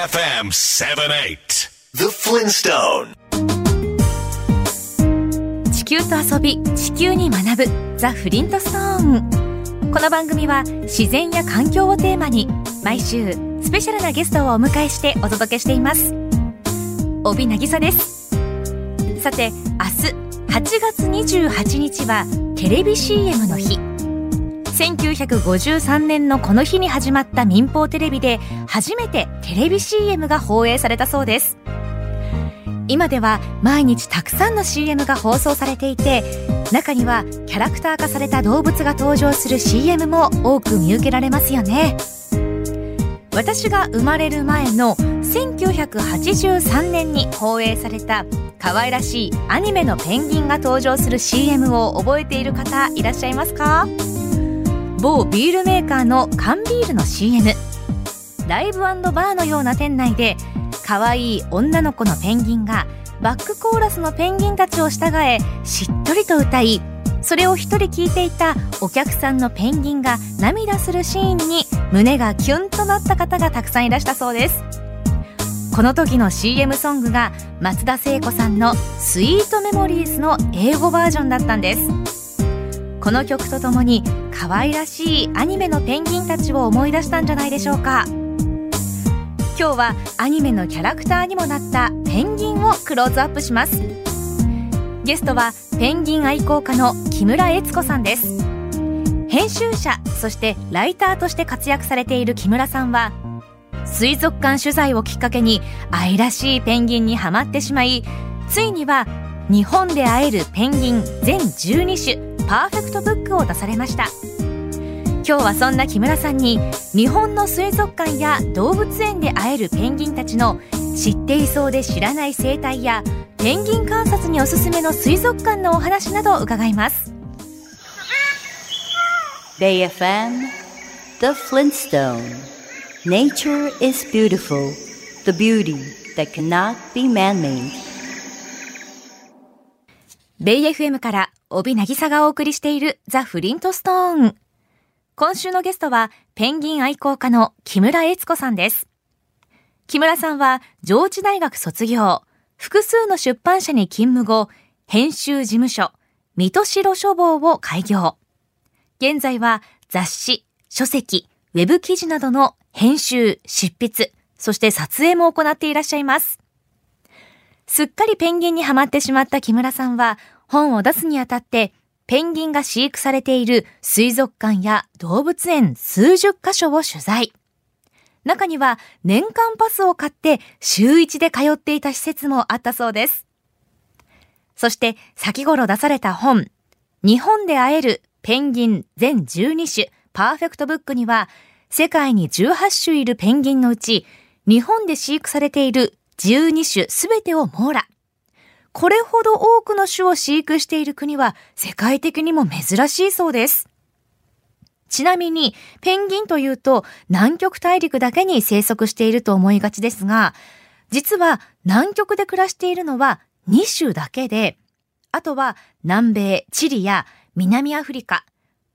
AFM 78 The Flintstone. 地球と遊び地球に学ぶ。ザ・フリントストーンこの番組は自然や環境をテーマに毎週スペシャルなゲストをお迎えしてお届けしています。帯渚です。さて明日8月28日はテレビ CM の日1953年のこの日に始まった民放テレビで初めてテレビ CM が放映されたそうです。今では毎日たくさんの CM が放送されていて中にはキャラクター化された動物が登場する CM も多く見受けられますよね。私が生まれる前の1983年に放映された可愛らしいアニメのペンギンが登場する CM を覚えている方いらっしゃいますか？某ビールメーカーの缶ビールの CM ライブバーのような店内で可愛い女の子のペンギンがバックコーラスのペンギンたちを従えしっとりと歌いそれを一人聞いていたお客さんのペンギンが涙するシーンに胸がキュンとなった方がたくさんいらしたそうです。この時の CM ソングが松田聖子さんの「スイートメモリーズ」の英語バージョンだったんです。この曲とともに可愛らしいアニメのペンギンたちを思い出したんじゃないでしょうか。今日はアニメのキャラクターにもなったペンギンをクローズアップします。ゲストはペンギン愛好家の木村悦子さんです。編集者そしてライターとして活躍されている木村さんは水族館取材をきっかけに愛らしいペンギンにはまってしまいついには日本で会えるペンギン全12種パーフェクトブックを出されました。今日はそんな木村さんに日本の水族館や動物園で会えるペンギンたちの知っていそうで知らない生態やペンギン観察におすすめの水族館のお話などを伺います。BayFM The Flintstone. Nature is beautiful The beauty that cannot be man-made. ベイ FM から帯渚がお送りしているザ・フリントストーン今週のゲストはペンギン愛好家の木村悦子さんです。木村さんは上智大学卒業、複数の出版社に勤務後、編集事務所、水戸城書房を開業。現在は雑誌、書籍、ウェブ記事などの編集、執筆、そして撮影も行っていらっしゃいます。すっかりペンギンにはまってしまった木村さんは、本を出すにあたってペンギンが飼育されている水族館や動物園数十カ所を取材。中には年間パスを買って週1で通っていた施設もあったそうです。そして先頃出された本、日本で会えるペンギン全12種パーフェクトブックには世界に18種いるペンギンのうち日本で飼育されている12種すべてを網羅。これほど多くの種を飼育している国は世界的にも珍しいそうです。ちなみに、ペンギンというと南極大陸だけに生息していると思いがちですが、実は南極で暮らしているのは2種だけで、あとは南米、チリや南アフリカ、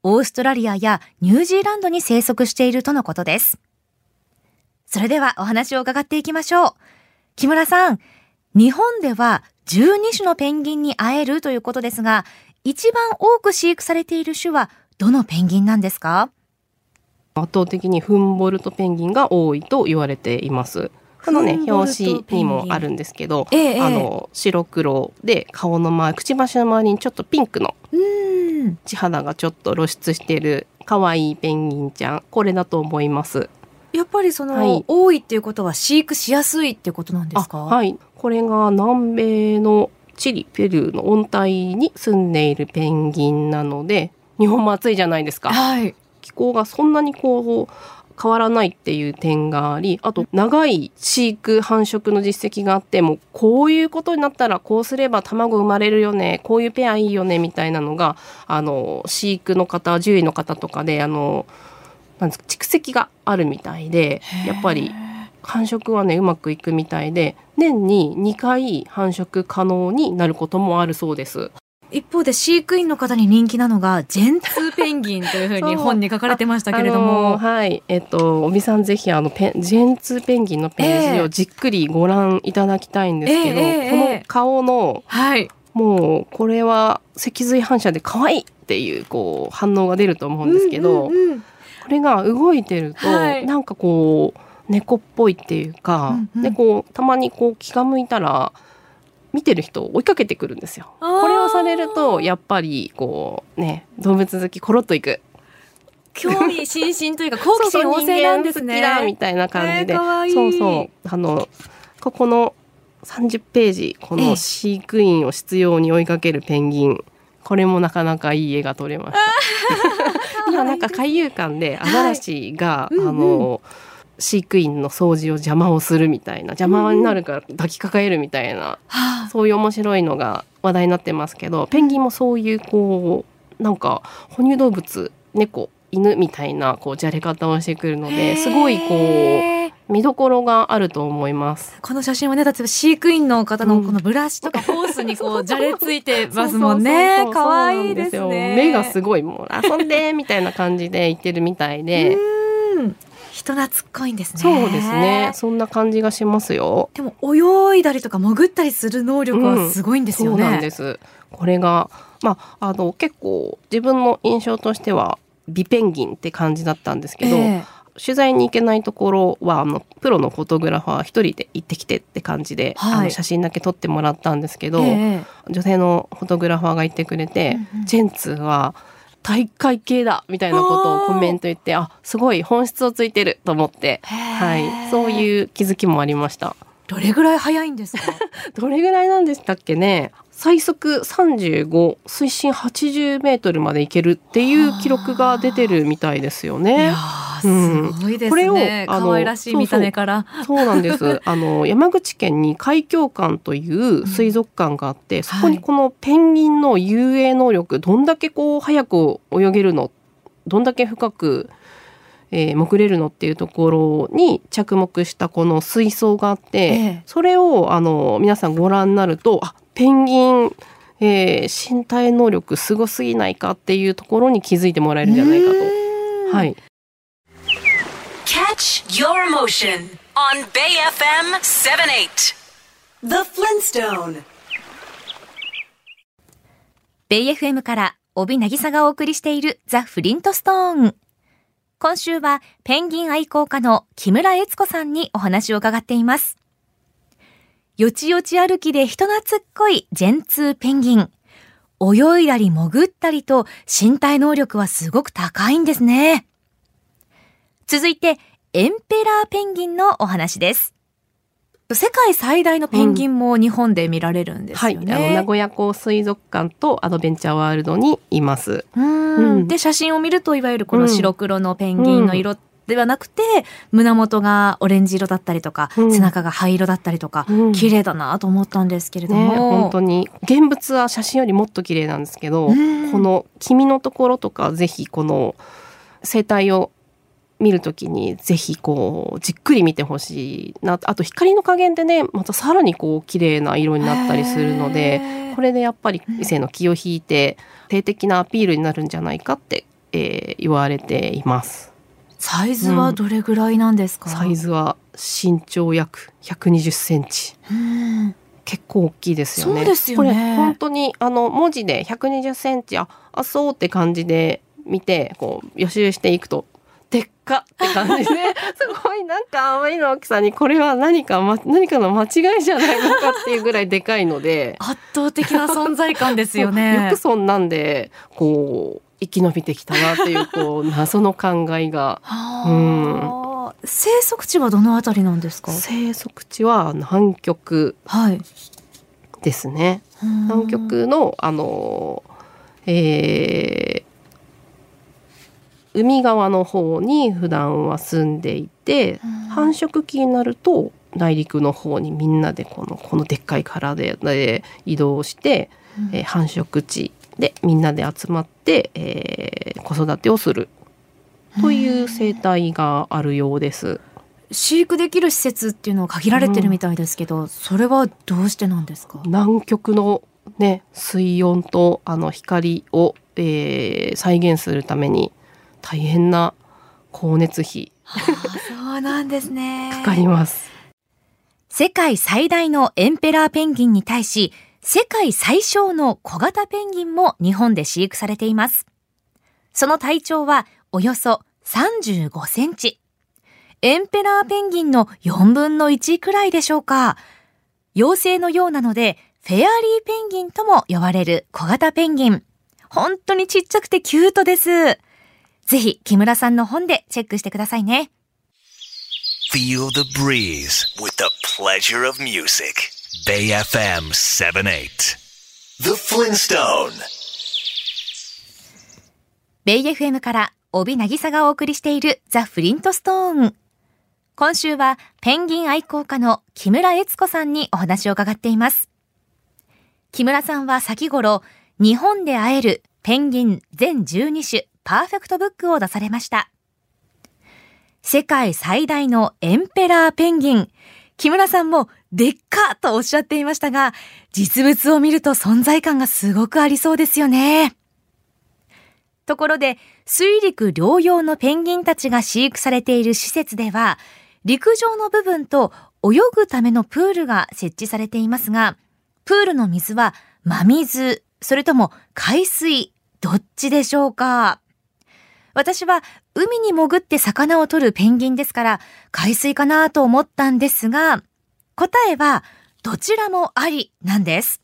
オーストラリアやニュージーランドに生息しているとのことです。それではお話を伺っていきましょう。木村さん、日本では12種のペンギンに会えるということですが、一番多く飼育されている種はどのペンギンなんですか？圧倒的にフンボルトペンギンが多いと言われています。このね表紙にもあるんですけど、ええ、あの白黒で顔の周りくちばしの周りにちょっとピンクの地肌がちょっと露出している可愛いペンギンちゃんこれだと思います。やっぱりその、はい、多いっていうことは飼育しやすいってことなんですか？はいこれが南米のチリペルーの温帯に住んでいるペンギンなので日本も暑いじゃないですか、はい、気候がそんなにこう変わらないっていう点がありあと長い飼育繁殖の実績があってもこういうことになったらこうすれば卵生まれるよねこういうペアいいよねみたいなのがあの飼育の方獣医の方とかであのなんですか蓄積があるみたいでやっぱり繁殖はねうまくいくみたいで年に2回繁殖可能になることもあるそうです。一方で飼育員の方に人気なのがジェンツーペンギンというふうに本に書かれてましたけれども、はい。えっと尾身さんぜひあのペンジェンツーペンギンのページをじっくりご覧いただきたいんですけど、えー、この顔の、はい、もうこれは脊髄反射で可愛いっていうこう反応が出ると思うんですけど、うんうんうん、これが動いてると、はい、なんかこう猫っぽいっていうか、うんうん、でこうたまにこう気が向いたら見てる人を追いかけてくるんですよ。これをされるとやっぱりこうね動物好きコロッといく。興味津々というか好奇心旺盛なんですね。みたいな感じで、えー、そうそう。あのここの30ページこの飼育員を執拗に追いかけるペンギン、これもなかなかいい絵が撮れました。今なんか海遊館でアザラシが、はい、あの、うん。うん飼育員の掃除を邪魔をするみたいな邪魔になるから抱きかかえるみたいな、うん、そういう面白いのが話題になってますけどペンギンもそういうこうなんか哺乳動物猫犬みたいなこうじゃれ方をしてくるのですごいこう見どころがあると思います。この写真はね例えば飼育員の方のこのブラシとかホースにこう じゃれついてますもんね。可愛いですね。目がすごいもう遊んでみたいな感じで言ってるみたいで人懐っこいんですね。そうですね。そんな感じがしますよ。でも泳いだりとか潜ったりする能力はすごいんですよね。うん、そうなんです。これがまああの結構自分の印象としては美ペンギンって感じだったんですけど。えー取材に行けないところはあのプロのフォトグラファー一人で行ってきてって感じで、はい、あの写真だけ撮ってもらったんですけど、えー、女性のフォトグラファーがいてくれて、うんうん、ジェンツは大会系だみたいなことをコメント言ってあすごい本質をついてると思って、はい、そういう気づきもありました。どれぐらい早いんですか？どれぐらいなんでしたっけね。最速35水深80メートルまで行けるっていう記録が出てるみたいですよね。すごいですね。これを可愛らしい見た目からそうなんです。あの山口県に海峡館という水族館があって、うん、そこにこのペンギンの遊泳能力どんだけこう早く泳げるの、どんだけ深くえー、潜れるのっていうところに着目したこの水槽があって、ええ、それをあの皆さんご覧になるとあペンギン、えー、身体能力すごすぎないかっていうところに気づいてもらえるんじゃないかと。はい。Catch your motion on Bay FM 78 The Flintstone ベイ FM から帯渚がお送りしているザ・フリントストーン。今週はペンギン愛好家の木村悦子さんにお話を伺っています。よちよち歩きで人懐っこいジェンツーペンギン。泳いだり潜ったりと身体能力はすごく高いんですね。続いて、エンペラーペンギンのお話です。世界最大のペンギンも日本で見られるんですよね。うん、はい、あの名古屋港水族館とアドベンチャーワールドにいます。うん、で写真を見るといわゆるこの白黒のペンギンの色ではなくて、胸元がオレンジ色だったりとか、うん、背中が灰色だったりとか、うん、綺麗だなと思ったんですけれども、ね、本当に現物は写真よりもっと綺麗なんですけど、うん、この黄身のところとかぜひこの生態を見るときにぜひこうじっくり見てほしいなあと光の加減でねまたさらにこう綺麗な色になったりするのでこれでやっぱり異性の気を引いて性的なアピールになるんじゃないかって、えー、言われています。サイズはどれぐらいなんですか、うん、サイズは身長約120センチ。結構大きいですよね。そうですよね。これ本当にあの文字で120センチああそうって感じで見てこう予習していくとでっかって感じで。すごいなんかあまりの大きさにこれは何か、ま、何かの間違いじゃないのかっていうぐらいでかいので。圧倒的な存在感ですよね。よくそんなんでこう生き延びてきたなっていうこう謎の考えが。うん、生息地はどのあたりなんですか？生息地は南極ですね。はい、南極のあの、えー、海側の方に普段は住んでいて繁殖期になると内陸の方にみんなでこのこのでっかい体で移動して、うん、えー、繁殖地でみんなで集まって、えー、子育てをする。という生態があるようです。飼育できる施設っていうのは限られてるみたいですけど、うん、それはどうしてなんですか？南極のね、水温とあの光を、えー、再現するために大変な光熱費そうなんですね。かかります。世界最大のエンペラーペンギンに対し世界最小の小型ペンギンも日本で飼育されています。その体長はおよそ35センチ。エンペラーペンギンの4分の1くらいでしょうか。妖精のようなのでフェアリーペンギンとも呼ばれる小型ペンギン。本当にちっちゃくてキュートですぜひ木村さんの本でチェックしてくださいね。Feel the breeze with the pleasure of music. Bay FM 78. The Flintstone. ベイ FM から帯渚がお送りしているザ・フリントストーン。今週はペンギン愛好家の木村悦子さんにお話を伺っています。木村さんは先頃、日本で会えるペンギン全12種パーフェクトブックを出されました。世界最大のエンペラーペンギン。木村さんもでっかとおっしゃっていましたが、実物を見ると存在感がすごくありそうですよね。ところで、水陸両用のペンギンたちが飼育されている施設では、陸上の部分と泳ぐためのプールが設置されていますが、プールの水は真水、それとも海水、どっちでしょうか？私は海に潜って魚を取るペンギンですから海水かなと思ったんですが、答えはどちらもありなんです。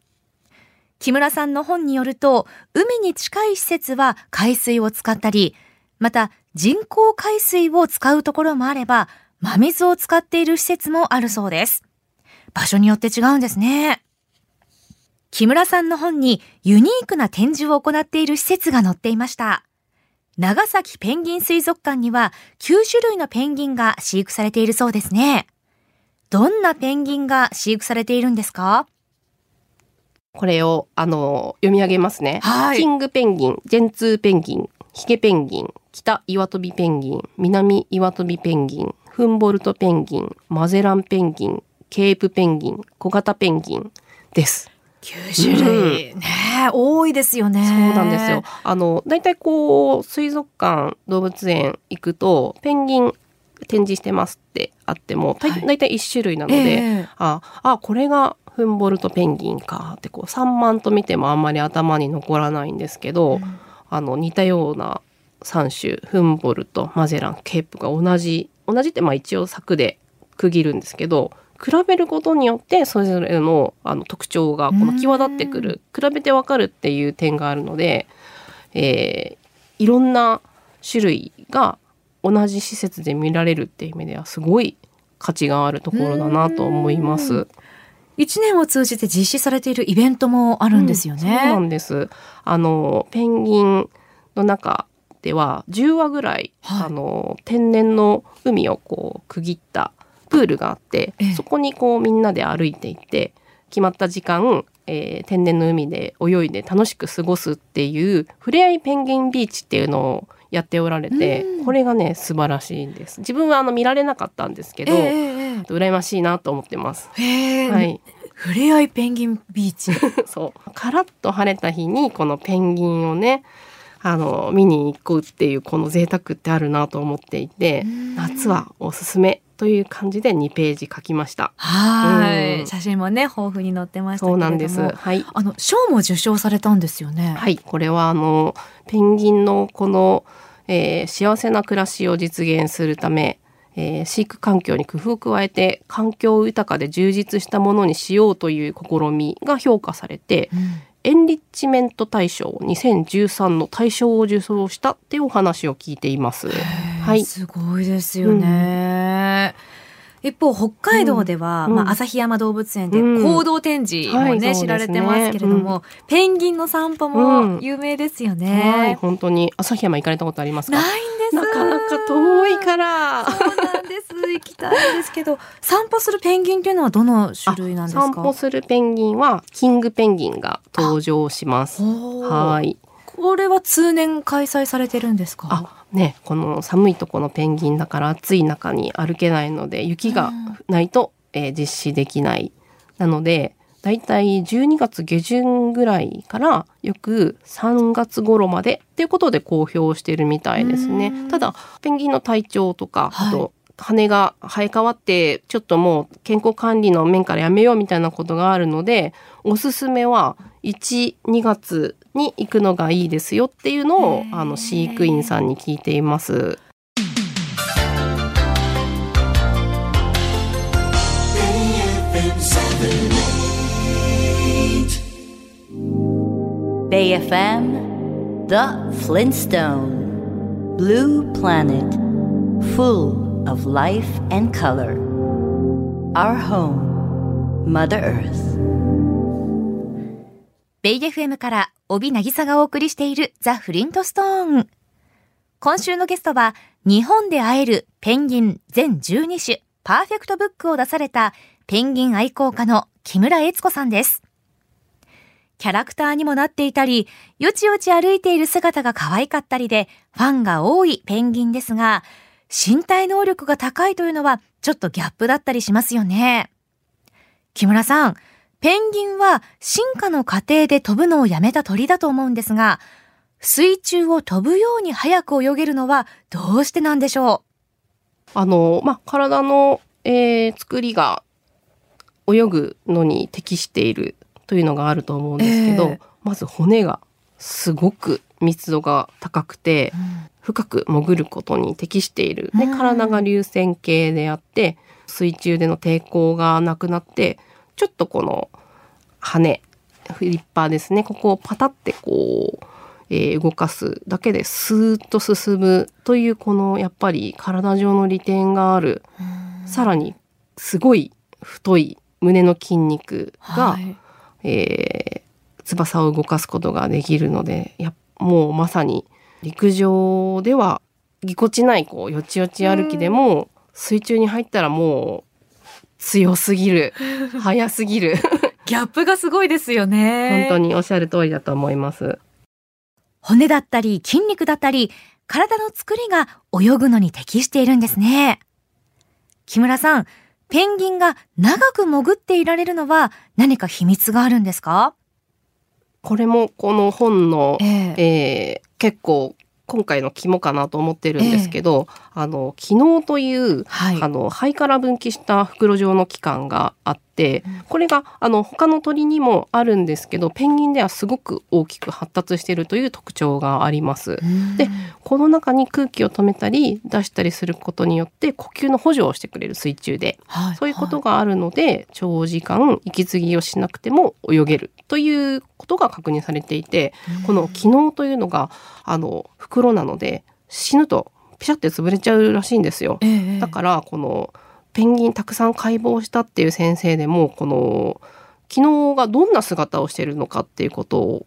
木村さんの本によると、海に近い施設は海水を使ったり、また人工海水を使うところもあれば、真水を使っている施設もあるそうです。場所によって違うんですね。木村さんの本にユニークな展示を行っている施設が載っていました。長崎ペンギン水族館には9種類のペンギンが飼育されているそうですね。どんなペンギンが飼育されているんですか？これを、あの、読み上げますね。はい、キングペンギン、ジェンツーペンギン、ヒゲペンギン、北岩飛びペンギン、南岩飛びペンギン、フンボルトペンギン、マゼランペンギン、ケープペンギン、小型ペンギンです。9種類、うん、ね多いですよね。そうなんですよ。あの大体こう水族館動物園行くとペンギン展示してますってあっても大体1種類なので、えー、ああこれがフンボルトペンギンかってこう3万と見てもあんまり頭に残らないんですけど、うん、あの似たような3種フンボルトマゼランケープが同じ同じってまあ一応柵で区切るんですけど比べることによってそれぞれのあの特徴がこの際立ってくる比べてわかるっていう点があるので、えー、いろんな種類が同じ施設で見られるっていう意味ではすごい価値があるところだなと思います。一年を通じて実施されているイベントもあるんですよね。うん、そうなんです。あのペンギンの中では10話ぐらい、はい、あの天然の海をこう区切ったプールがあって、そこにこうみんなで歩いていって決まった時間、えー、天然の海で泳いで楽しく過ごすっていうふれあいペンギンビーチっていうのをやっておられて、これがね素晴らしいんです。自分はあの見られなかったんですけど、えー、羨ましいなと思ってます。はい、ふれあいペンギンビーチ。そう。カラッと晴れた日にこのペンギンをねあの見に行くっていうこの贅沢ってあるなと思っていて夏はおすすめという感じで2ページ書きました。はい、うん、写真もね豊富に載ってましたそうなんです。はい。あの賞も受賞されたんですよね。はい、これはあのペンギンのこの、えー、幸せな暮らしを実現するため。えー、飼育環境に工夫を加えて環境豊かで充実したものにしようという試みが評価されて、うん、エンリッチメント大賞2013の大賞を受賞したっていうお話を聞いています。はい、すごいですよね。うん、一方北海道では、うん、まあ、旭山動物園で行動展示もね、うんはい、知られてますけれども、ペンギンの散歩も有名ですよね。はい、本当に旭山行かれたことありますか？ないんです。なかなか遠いから。そうなんです。行きたいんですけど、散歩するペンギンっていうのはどの種類なんですか？散歩するペンギンはキングペンギンが登場します。はい。これは通年開催されてるんですか？あ、ね、この寒いとこのペンギンだから暑い中に歩けないので雪がないと、えー、実施できない。なのでだいたい12月下旬ぐらいからく3月頃までっていうことで公表してるみたいですね。ただペンギンの体調とか、あと羽が生え変わってちょっともう健康管理の面からやめようみたいなことがあるのでおすすめは12月に行くのがいいですよっていうのをあの飼育員さんに聞いています。Bay FM The Flintstone Blue Planet Full of life and color. Our home Mother Earth. ベイ FM から帯渚がお送りしているザ・フリントストーン今週のゲストは日本で会えるペンギン全12種パーフェクトブックを出されたペンギン愛好家の木村悦子さんです。キャラクターにもなっていたり、よちよち歩いている姿が可愛かったりで、ファンが多いペンギンですが、身体能力が高いというのは、ちょっとギャップだったりしますよね。木村さん、ペンギンは進化の過程で飛ぶのをやめた鳥だと思うんですが、水中を飛ぶように早く泳げるのはどうしてなんでしょう？あの、まあ、体の、えー、作りが泳ぐのに適しているというのがあると思うんですけど、えー、まず骨がすごく密度が高くて、うん、深く潜ることに適している、で体が流線形であって水中での抵抗がなくなってちょっとこの羽フリッパーですね。ここをパタってこう、えー、動かすだけでスーッと進むというこのやっぱり体上の利点がある。さらにすごい太い胸の筋肉が、はい。えー、翼を動かすことができるのでやもうまさに陸上ではぎこちないこうよちよち歩きでも水中に入ったらもう強すぎる 速すぎる。ギャップがすごいですよね。本当におっしゃる通りだと思います。骨だったり筋肉だったり体の作りが泳ぐのに適しているんですね。木村さんペンギンが長く潜っていられるのは何か秘密があるんですか？これもこの本の、えー、えー、結構今回の肝かなと思ってるんですけど、えー、あの機能という、はい、あの肺から分岐した袋状の器官があって、これがあの他の鳥にもあるんですけどペンギンではすごく大きく発達しているという特徴があります。でこの中に空気を止めたり出したりすることによって呼吸の補助をしてくれる水中で、はい、そういうことがあるので長時間息継ぎをしなくても泳げるということが確認されていてこの機能というのがあの袋なので死ぬとピシャって潰れちゃうらしいんですよ。えー、だからこのペンギンたくさん解剖したっていう先生でもこの機能がどんな姿をしているのかっていうことを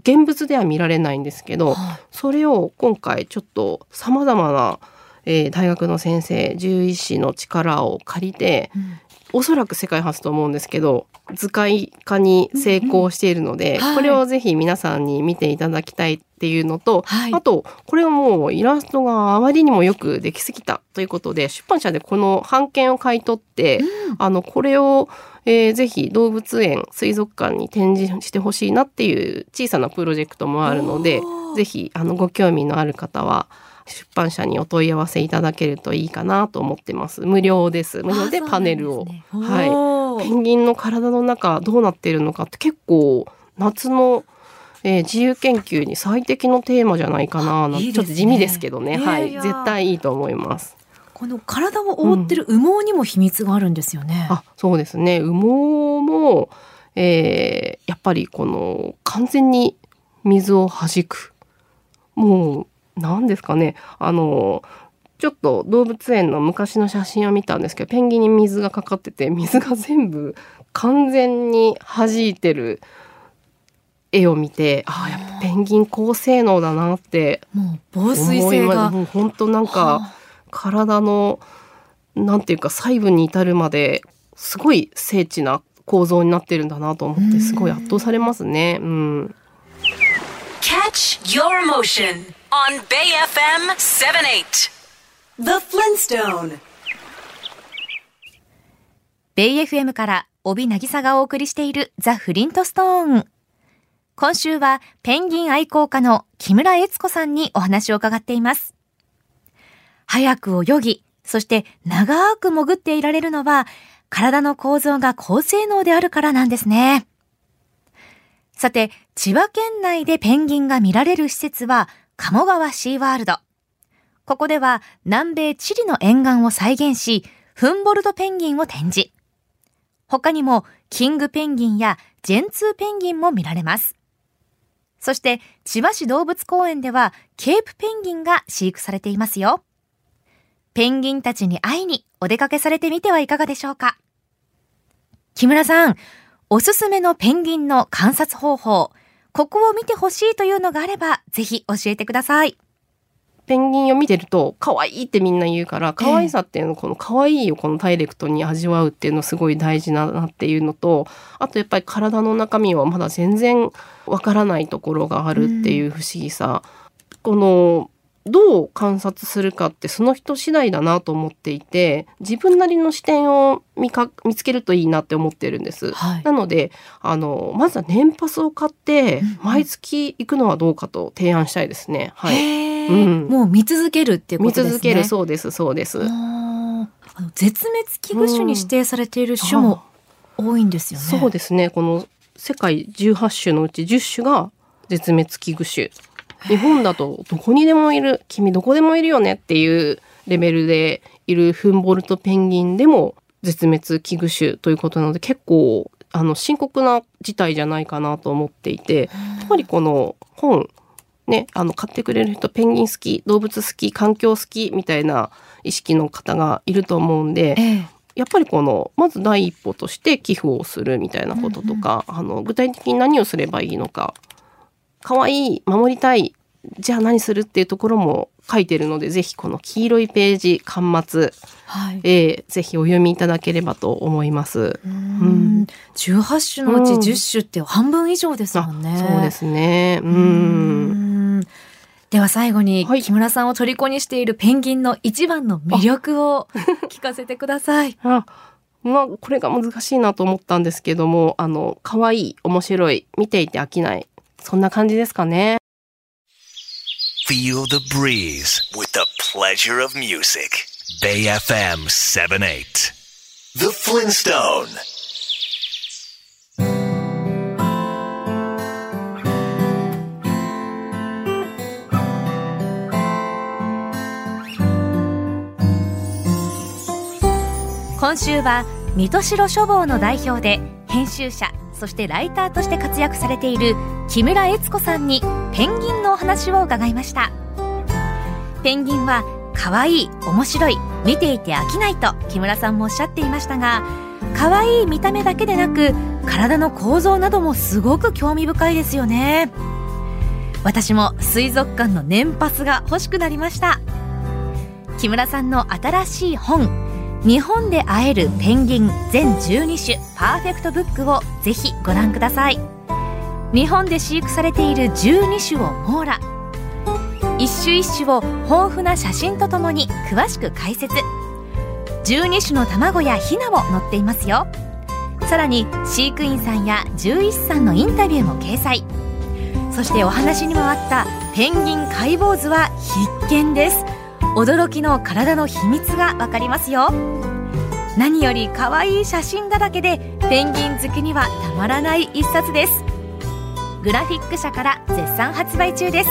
現物では見られないんですけど、はい、それを今回ちょっとさまざまな、えー、大学の先生獣医師の力を借りて、うん、おそらく世界初と思うんですけど図解化に成功しているので、うん。うん、これをぜひ皆さんに見ていただきたいっていうのと、はい、あとこれはもうイラストがあまりにもよくできすぎたということで出版社でこの版権を買い取って、うん、あのこれをえー、ぜひ動物園水族館に展示してほしいなっていう小さなプロジェクトもあるのでぜひあのご興味のある方は出版社にお問い合わせいただけるといいかなと思ってます。無料です。無料でパネルを、ね、はい。ペンギンの体の中どうなっているのかって結構夏のえー、自由研究に最適のテーマじゃないかなな、ね、ちょっと地味ですけどね、はい。絶対いいと思います。この体を覆ってる羽毛にも秘密があるんですよね、うん、あそうですね。羽毛も、えー、やっぱりこの完全に水を弾く。もう何ですかね。あのちょっと動物園の昔の写真を見たんですけどペンギンに水がかかってて水が全部完全に弾いてる絵を見てああやっぱペンギン高性能だなってもう防水性が。もう本当なんか体のなんていうか細部に至るまですごい精緻な構造になってるんだなと思ってすごい圧倒されますね。うん。Catch your motion on Bay FM 78 The Flintstone. ベイ FM から帯渚がお送りしているザ・フリントストーン。今週はペンギン愛好家の木村悦子さんにお話を伺っています。早く泳ぎ、そして長く潜っていられるのは体の構造が高性能であるからなんですね。さて、千葉県内でペンギンが見られる施設は鴨川シーワールド。ここでは南米チリの沿岸を再現し、フンボルトペンギンを展示。他にもキングペンギンやジェンツーペンギンも見られます。そして千葉市動物公園ではケープペンギンが飼育されていますよ。ペンギンたちに会いにお出かけされてみてはいかがでしょうか。木村さん、おすすめのペンギンの観察方法、ここを見てほしいというのがあれば、ぜひ教えてください。ペンギンを見てると可愛いってみんな言うから可愛さっていうのこの可愛いをこのダイレクトに味わうっていうのすごい大事だなっていうのとあとやっぱり体の中身はまだ全然わからないところがあるっていう不思議さ、うん、このどう観察するかってその人次第だなと思っていて自分なりの視点を見か見つけるといいなって思ってるんです。はい、なのであのまずは年パスを買って毎月行くのはどうかと提案したいですね。はい、うん、もう見続けるっていうことですね。見続けるそうですそうです。あの絶滅危惧種に指定されている種も多いんですよね。そうですね。この世界18種のうち10種が絶滅危惧種日本だとどこにでもいる君どこでもいるよねっていうレベルでいるフンボルトペンギンでも絶滅危惧種ということなので結構あの深刻な事態じゃないかなと思っていてやっぱりこの本ねあの買ってくれる人ペンギン好き動物好き環境好きみたいな意識の方がいると思うんで、ええ、やっぱりこのまず第一歩として寄付をするみたいなこととか、うんうん、あの具体的に何をすればいいのか可愛い守りたいじゃあ何するっていうところも書いてるのでぜひこの黄色いページ巻末、はいえー、ぜひお読みいただければと思います。うんうん18種のうち10種って半分以上ですもんね。そうですね。うんでは最後に木村さんを虜にしているペンギンの一番の魅力を聞かせてください。あまあ、これが難しいなと思ったんですけども、あの、可愛い、面白い、見ていて飽きない。そんな感じですかね。Feel the breeze with the pleasure of music. Bay FM 78. The Flintstone. 今週は水戸城書房の代表で編集者そしてライターとして活躍されている木村悦子さんにペンギンのお話を伺いました。ペンギンは可愛い面白い見ていて飽きないと木村さんもおっしゃっていましたが可愛い見た目だけでなく体の構造などもすごく興味深いですよね。私も水族館の年パスが欲しくなりました。木村さんの新しい本日本で会えるペンギン全12種パーフェクトブックをぜひご覧ください。日本で飼育されている12種を網羅。一種一種を豊富な写真とともに詳しく解説。12種の卵やヒナも載っていますよ。さらに飼育員さんや獣医師さんのインタビューも掲載。そしてお話にもあったペンギン解剖図は必見です。驚きの体の秘密がわかりますよ。何より可愛い写真だらけでペンギン好きにはたまらない一冊です。グラフィック社から絶賛発売中です。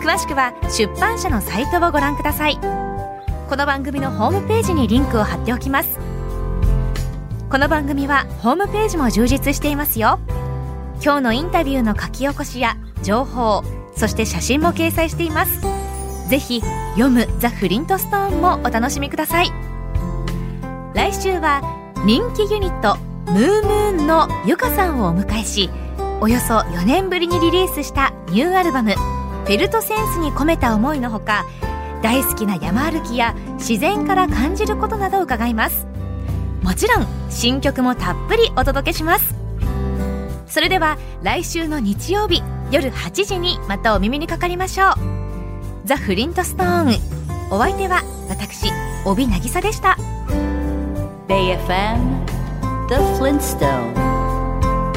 詳しくは出版社のサイトをご覧ください。この番組のホームページにリンクを貼っておきます。この番組はホームページも充実していますよ。今日のインタビューの書き起こしや情報そして写真も掲載しています。ぜひ読むザ・フリントストーンもお楽しみください。来週は人気ユニットムームーンのゆかさんをお迎えしおよそ4年ぶりにリリースしたニューアルバム「フェルトセンスに込めた思い」のほか大好きな山歩きや自然から感じることなどを伺います。もちろん新曲もたっぷりお届けします。それでは来週の日曜日夜8時にまたお耳にかかりましょう。ザ・フリントストーンお相手は私帯渚でした BayFM The Flintstone.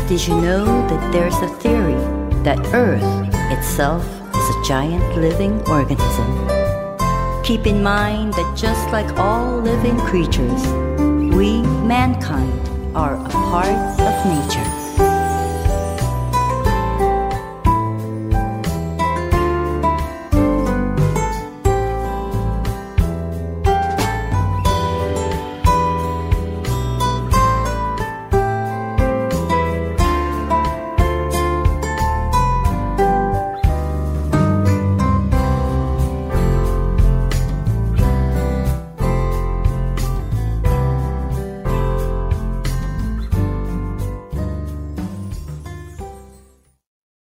Did you know that there's a theory that Earth itself is a giant living organism? Keep in mind that just like all living creatures, we, mankind, are a part of nature.